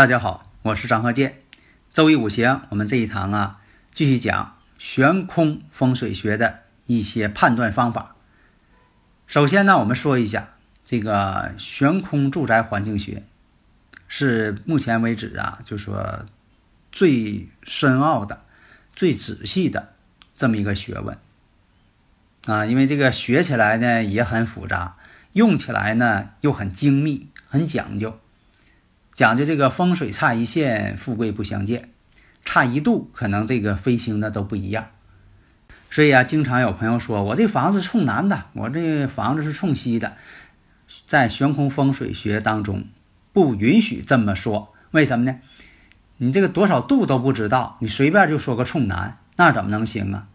大家好，我是张鹤剑。周易五行，我们这一堂啊，继续讲悬空风水学的一些判断方法。首先呢，我们说一下这个悬空住宅环境学，是目前为止啊，就说最深奥的、最仔细的这么一个学问啊。因为这个学起来呢也很复杂，用起来呢又很精密、很讲究。讲究这个风水差一线，富贵不相见；差一度，可能这个飞星的都不一样。所以啊，经常有朋友说我这房子冲南的，我这房子是冲西的。在悬空风水学当中，不允许这么说。为什么呢？你这个多少度都不知道，你随便就说个冲南，那怎么能行啊？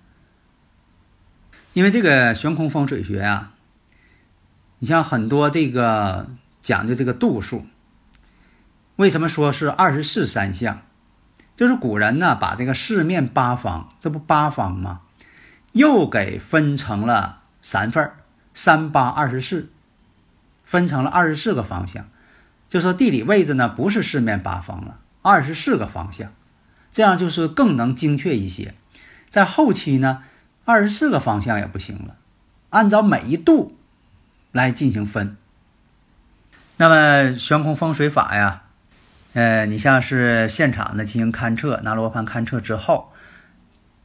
因为这个悬空风水学啊，你像很多这个讲究这个度数。为什么说是二十四三象？就是古人呢，把这个四面八方，这不八方吗？又给分成了三份，三八二十四，分成了二十四个方向。就说地理位置呢，不是四面八方了，二十四个方向，这样就是更能精确一些。在后期呢，二十四个方向也不行了，按照每一度来进行分。那么悬空风水法呀。呃，你像是现场的进行勘测，拿罗盘勘测之后，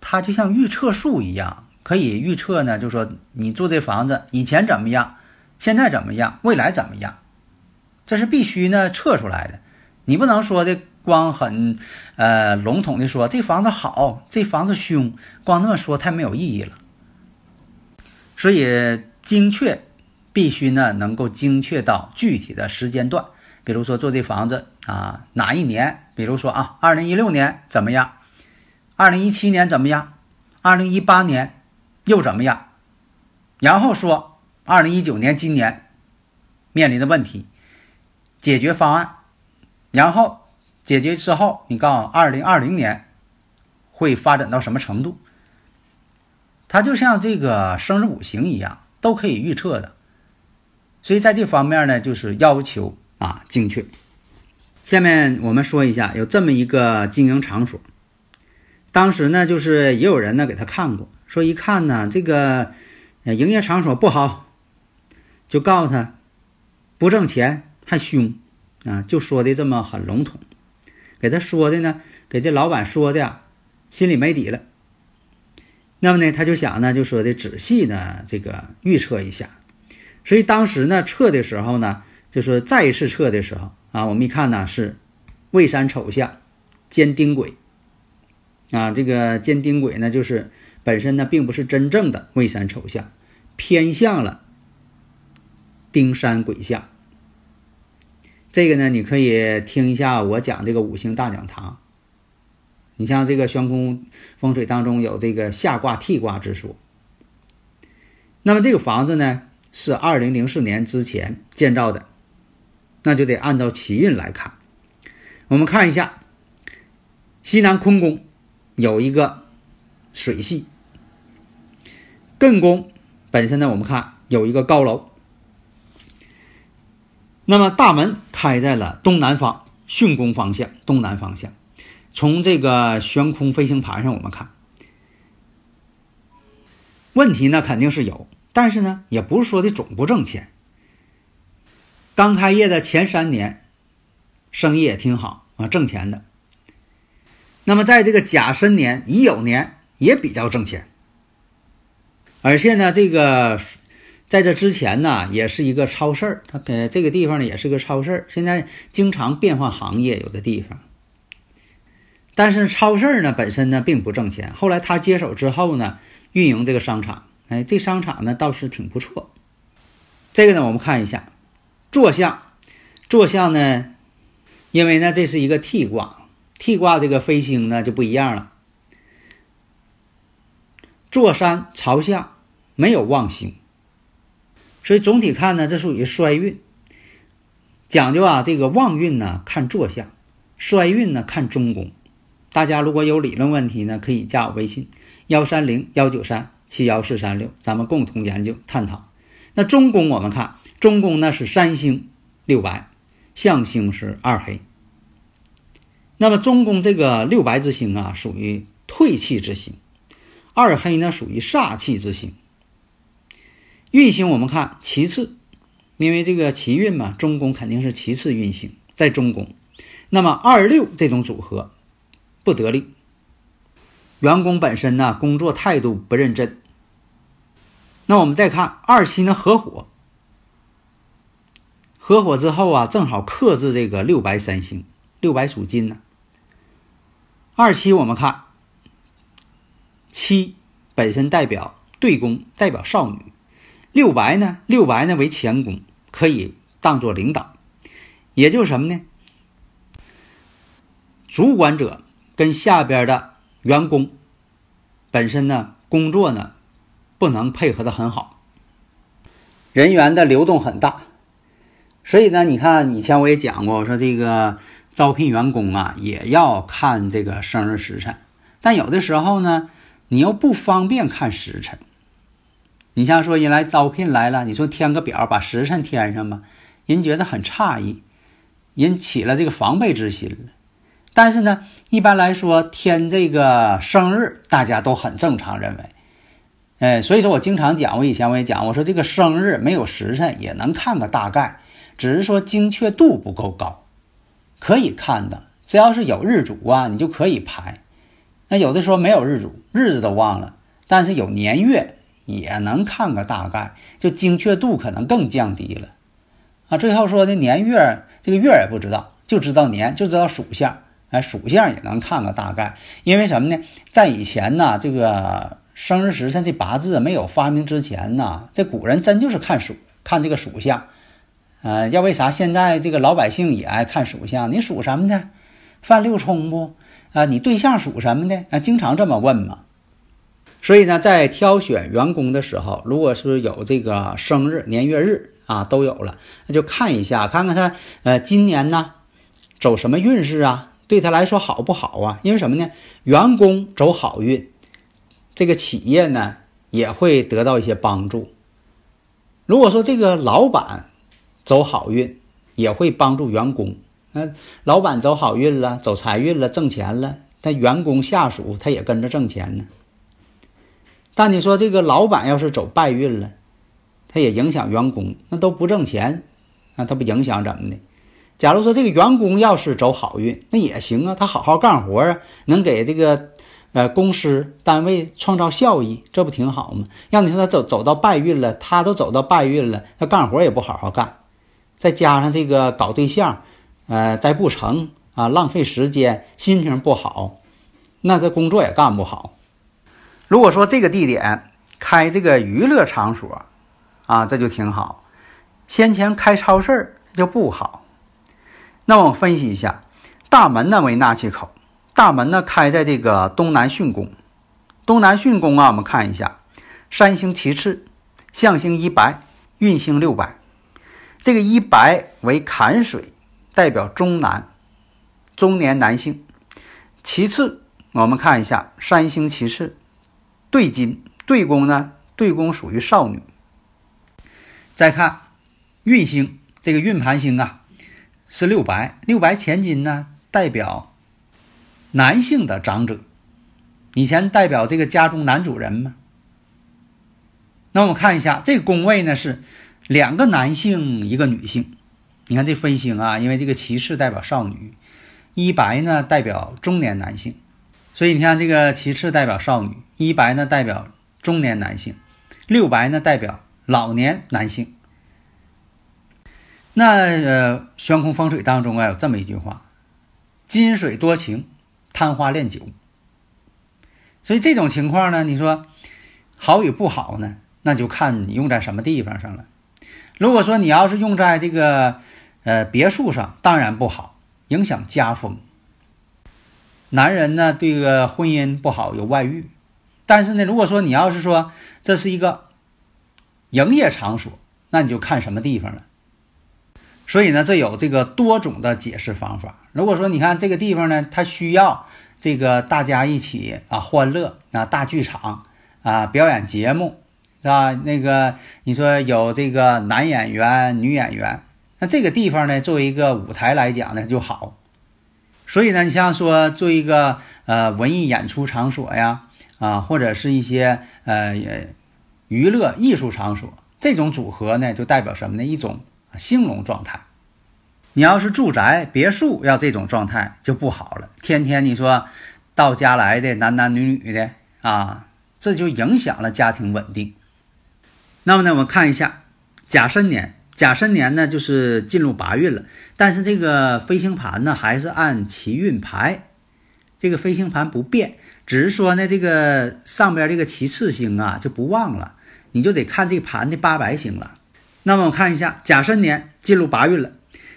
它就像预测术一样，可以预测呢，就说你住这房子以前怎么样，现在怎么样，未来怎么样，这是必须呢测出来的。你不能说的光很呃笼统的说这房子好，这房子凶，光那么说太没有意义了。所以精确必须呢能够精确到具体的时间段。比如说做这房子啊，哪一年？比如说啊，二零一六年怎么样？二零一七年怎么样？二零一八年又怎么样？然后说二零一九年今年面临的问题，解决方案，然后解决之后，你告诉二零二零年会发展到什么程度？它就像这个生日五行一样，都可以预测的。所以在这方面呢，就是要求。啊，精确。下面我们说一下，有这么一个经营场所，当时呢，就是也有人呢给他看过，说一看呢，这个营业场所不好，就告诉他不挣钱还凶啊，就说的这么很笼统，给他说的呢，给这老板说的心里没底了。那么呢，他就想呢，就说的仔细呢，这个预测一下。所以当时呢，测的时候呢。就是再一次测的时候啊，我们一看呢是未山丑相兼丁癸啊，这个兼丁癸呢，就是本身呢并不是真正的未山丑相，偏向了丁山癸相。这个呢，你可以听一下我讲这个五行大讲堂。你像这个悬空风水当中有这个下卦替卦之说。那么这个房子呢是二零零四年之前建造的。那就得按照奇运来看。我们看一下，西南坤宫有一个水系，艮宫本身呢，我们看有一个高楼。那么大门开在了东南方，巽宫方向，东南方向。从这个悬空飞行盘上，我们看问题呢肯定是有，但是呢也不是说的总不挣钱。刚开业的前三年，生意也挺好啊，挣钱的。那么在这个甲申年、乙酉年也比较挣钱，而且呢，这个在这之前呢，也是一个超市儿，它给这个地方呢也是个超市儿。现在经常变换行业，有的地方。但是超市呢本身呢并不挣钱。后来他接手之后呢，运营这个商场，哎，这商场呢倒是挺不错。这个呢，我们看一下坐向，坐向呢，因为呢这是一个替卦替卦这个飞星呢就不一样了。坐山朝向，没有旺星，所以总体看呢，这属于衰运。讲究啊，这个旺运呢看坐向，衰运呢看中宫。大家如果有理论问题呢，可以加我微信幺三零幺九三七幺四三六，咱们共同研究探讨。那中宫我们看，中宫呢是三星六白，象星是二黑。那么中宫这个六白之星啊，属于退气之星。二黑呢属于煞气之星，运行我们看其次，因为这个奇运嘛，中宫肯定是其次运行在中宫。那么二六这种组合不得力，员工本身呢工作态度不认真。那我们再看二七呢合伙，合伙之后啊，正好克制这个六白三星，六白属金呢。二七我们看。七本身代表对宫，代表少女；六白呢，六白呢为前宫，可以当做领导，也就是什么呢？主管者跟下边的员工本身呢，工作呢不能配合的很好，人员的流动很大，所以呢，你看以前我也讲过，我说这个招聘员工啊，也要看这个生日时辰，但有的时候呢。你又不方便看时辰，你像说人来招聘来了，你说填个表把时辰填上吧，人觉得很诧异，人起了这个防备之心了。但是呢，一般来说填这个生日，大家都很正常认为，哎，所以说我经常讲，我以前我也讲，我说这个生日没有时辰也能看个大概，只是说精确度不够高，可以看的，只要是有日主啊，你就可以排。那有的说没有日主，日子都忘了，但是有年月也能看个大概，就精确度可能更降低了啊。最后说的年月，这个月也不知道，就知道年，就知道属相，哎，属相也能看个大概。因为什么呢？在以前呢，这个生日时辰这八字没有发明之前呢，这古人真就是看属，看这个属相。呃，要为啥现在这个老百姓也爱看属相？你属什么的？犯六冲不？啊，你对象属什么的？啊，经常这么问嘛。所以呢，在挑选员工的时候，如果是有这个生日、年月日啊，都有了，那就看一下，看看他呃今年呢走什么运势啊，对他来说好不好啊？因为什么呢？员工走好运，这个企业呢也会得到一些帮助。如果说这个老板走好运，也会帮助员工。那老板走好运了，走财运了，挣钱了，那员工下属他也跟着挣钱呢。但你说这个老板要是走败运了，他也影响员工，那都不挣钱，那他不影响怎么的？假如说这个员工要是走好运，那也行啊，他好好干活啊，能给这个呃公司单位创造效益，这不挺好吗？让你说他走走到败运了，他都走到败运了，他干活也不好好干，再加上这个搞对象。呃，再不成啊，浪费时间，心情不好，那个工作也干不好。如果说这个地点开这个娱乐场所，啊，这就挺好。先前开超市就不好。那我分析一下，大门呢为纳气口，大门呢开在这个东南巽宫。东南巽宫啊，我们看一下，三星其次，象星一白，运星六白。这个一白为坎水。代表中男，中年男性。其次，我们看一下三星其次，对金对宫呢？对宫属于少女。再看运星，这个运盘星啊是六白，六白前金呢代表男性的长者，以前代表这个家中男主人嘛。那我们看一下这个宫位呢是两个男性，一个女性。你看这分星啊，因为这个骑士代表少女，一白呢代表中年男性，所以你看这个骑士代表少女，一白呢代表中年男性，六白呢代表老年男性。那呃，悬空风水当中啊有这么一句话：金水多情，贪花恋酒。所以这种情况呢，你说好与不好呢，那就看你用在什么地方上了。如果说你要是用在这个呃别墅上，当然不好，影响家风。男人呢，对个婚姻不好，有外遇。但是呢，如果说你要是说这是一个营业场所，那你就看什么地方了。所以呢，这有这个多种的解释方法。如果说你看这个地方呢，它需要这个大家一起啊欢乐啊大剧场啊表演节目是吧？那个你说有这个男演员、女演员，那这个地方呢，作为一个舞台来讲呢就好。所以呢，你像说做一个呃文艺演出场所呀啊，或者是一些呃娱乐艺术场所，这种组合呢，就代表什么呢？一种。兴隆状态，你要是住宅别墅，要这种状态就不好了。天天你说到家来的男男女女的啊，这就影响了家庭稳定。那么呢，我们看一下甲申年，甲申年呢就是进入八运了，但是这个飞星盘呢还是按奇运排，这个飞星盘不变，只是说呢这个上边这个其次星啊就不旺了，你就得看这盘的八白星了。那么我看一下甲申年进入八运了，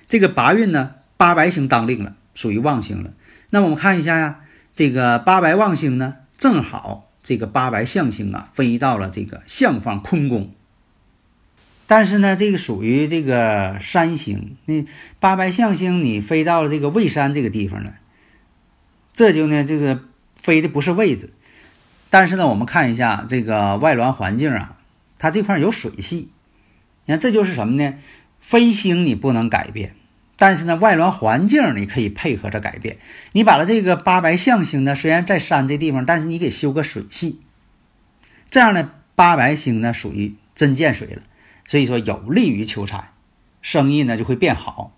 这个八运呢，八白星当令了，属于旺星了。那么我们看一下呀，这个八白旺星呢，正好这个八白相星啊，飞到了这个相方坤宫。但是呢，这个属于这个山星，那八白象星你飞到了这个未山这个地方呢，这就呢就是飞的不是位置。但是呢，我们看一下这个外銮环境啊，它这块有水系。你看，这就是什么呢？飞星你不能改变，但是呢，外銮环境你可以配合着改变。你把它这个八白象星呢，虽然在山这地方，但是你给修个水系，这样呢，八白星呢属于真见水了，所以说有利于求财，生意呢就会变好。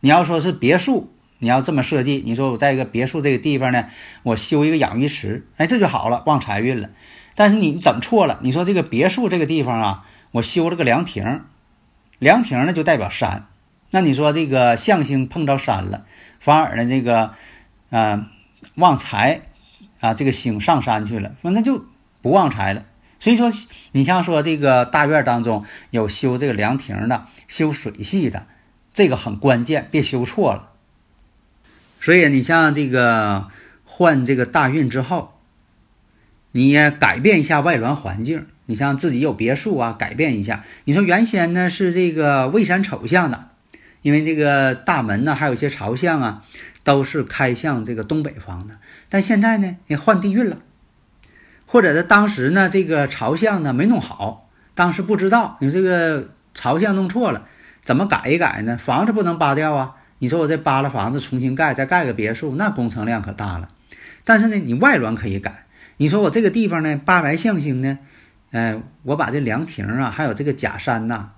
你要说是别墅，你要这么设计，你说我在一个别墅这个地方呢，我修一个养鱼池，哎，这就好了，旺财运了。但是你整错了，你说这个别墅这个地方啊。我修了个凉亭，凉亭呢就代表山，那你说这个象星碰着山了，反而呢这个，啊旺财，啊这个星上山去了，那就不旺财了。所以说，你像说这个大院当中有修这个凉亭的，修水系的，这个很关键，别修错了。所以你像这个换这个大运之后，你也改变一下外銮环境。你像自己有别墅啊，改变一下。你说原先呢是这个未山丑向的，因为这个大门呢还有一些朝向啊，都是开向这个东北方的。但现在呢，也换地运了，或者呢当时呢这个朝向呢没弄好，当时不知道，你这个朝向弄错了，怎么改一改呢？房子不能扒掉啊！你说我这扒了房子重新盖，再盖个别墅，那工程量可大了。但是呢，你外轮可以改。你说我这个地方呢，八白象星呢？哎，我把这凉亭啊，还有这个假山呐，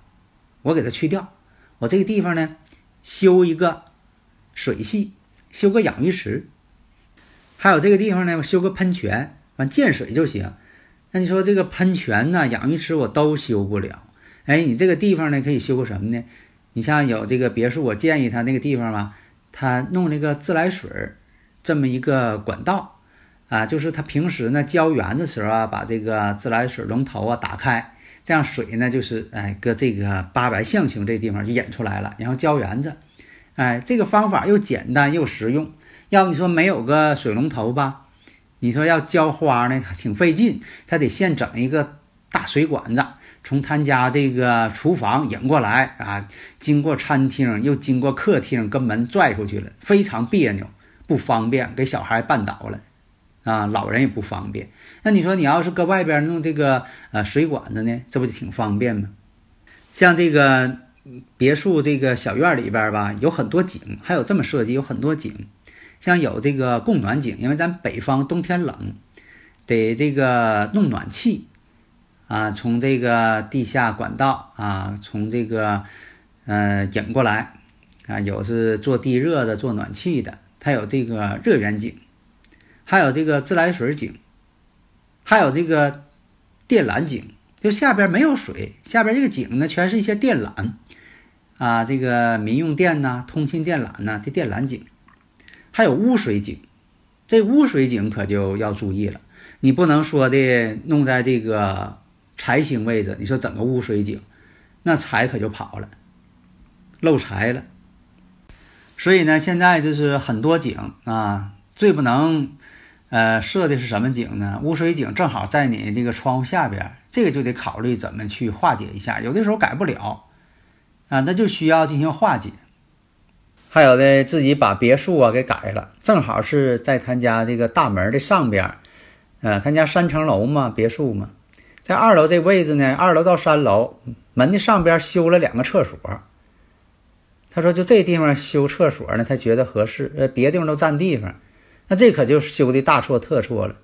我给它去掉。我这个地方呢，修一个水系，修个养鱼池，还有这个地方呢，我修个喷泉，完见水就行。那你说这个喷泉呐、养鱼池我都修不了。哎，你这个地方呢，可以修个什么呢？你像有这个别墅，我建议他那个地方吧，他弄那个自来水这么一个管道。啊，就是他平时呢浇园的时候啊，把这个自来水龙头啊打开，这样水呢就是哎搁这个八白象形这地方就引出来了，然后浇园子，哎，这个方法又简单又实用。要不你说没有个水龙头吧，你说要浇花呢挺费劲，他得先整一个大水管子，从他家这个厨房引过来啊，经过餐厅又经过客厅，跟门拽出去了，非常别扭不方便，给小孩绊倒了。啊，老人也不方便。那你说你要是搁外边弄这个呃水管子呢，这不就挺方便吗？像这个别墅这个小院里边吧，有很多井，还有这么设计，有很多井，像有这个供暖井，因为咱北方冬天冷，得这个弄暖气啊，从这个地下管道啊，从这个呃引过来啊，有是做地热的，做暖气的，它有这个热源井。还有这个自来水井，还有这个电缆井，就下边没有水，下边这个井呢，全是一些电缆啊，这个民用电呐，通信电缆呐，这电缆井，还有污水井这污水井可就要注意了，你不能说的弄在这个财星位置，你说整个污水井，那财可就跑了，漏财了。所以呢，现在就是很多井啊，最不能呃设的是什么井呢？污水井正好在你这个窗户下边，这个就得考虑怎么去化解一下。有的时候改不了啊，那就需要进行化解。还有的自己把别墅啊给改了，正好是在他家这个大门的上边，呃，他家三层楼嘛，别墅嘛，在二楼这位置呢，二楼到三楼门的上边修了两个厕所。他说就这地方修厕所呢，他觉得合适，呃，别地方都占地方，那这可就修的大错特错了。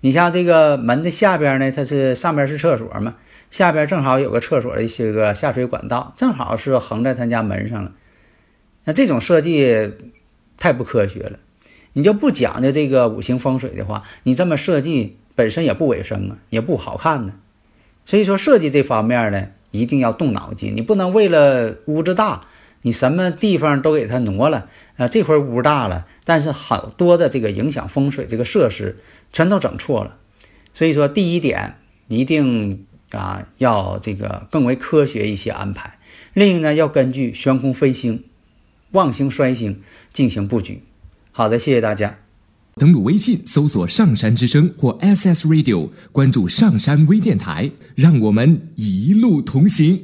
你像这个门的下边呢，它是上边是厕所嘛，下边正好有个厕所的一些个下水管道，正好是横在他家门上了。那这种设计太不科学了，你就不讲究这个五行风水的话，你这么设计本身也不卫生啊，也不好看呢。所以说设计这方面呢，一定要动脑筋，你不能为了屋子大，你什么地方都给它挪了啊。这块屋大了，但是好多的这个影响风水这个设施全都整错了。所以说第一点一定啊要这个更为科学一些安排，另一呢要根据悬空飞星。旺星衰星进行布局。好的，谢谢大家。登录微信搜索“上山之声”或 SS Radio，关注上山微电台，让我们一路同行。